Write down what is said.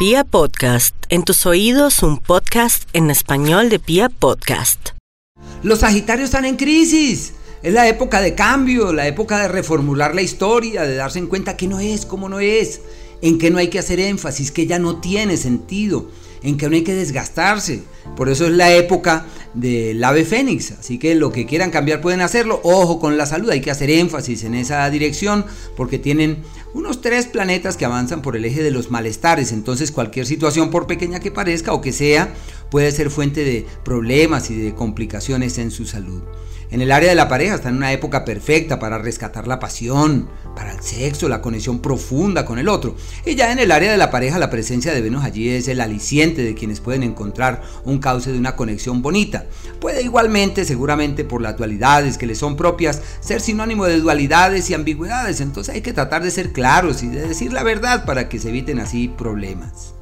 Pia Podcast, en tus oídos un podcast en español de Pia Podcast. Los Sagitarios están en crisis. Es la época de cambio, la época de reformular la historia, de darse en cuenta que no es como no es, en que no hay que hacer énfasis, que ya no tiene sentido, en que no hay que desgastarse. Por eso es la época del ave fénix. Así que lo que quieran cambiar pueden hacerlo. Ojo con la salud, hay que hacer énfasis en esa dirección porque tienen unos tres planetas que avanzan por el eje de los malestares. Entonces cualquier situación, por pequeña que parezca o que sea, puede ser fuente de problemas y de complicaciones en su salud. En el área de la pareja está en una época perfecta para rescatar la pasión, para el sexo, la conexión profunda con el otro. Y ya en el área de la pareja la presencia de Venus allí es el aliciente de quienes pueden encontrar un cauce de una conexión bonita. Puede igualmente, seguramente por las dualidades que le son propias, ser sinónimo de dualidades y ambigüedades. Entonces hay que tratar de ser claros y de decir la verdad para que se eviten así problemas.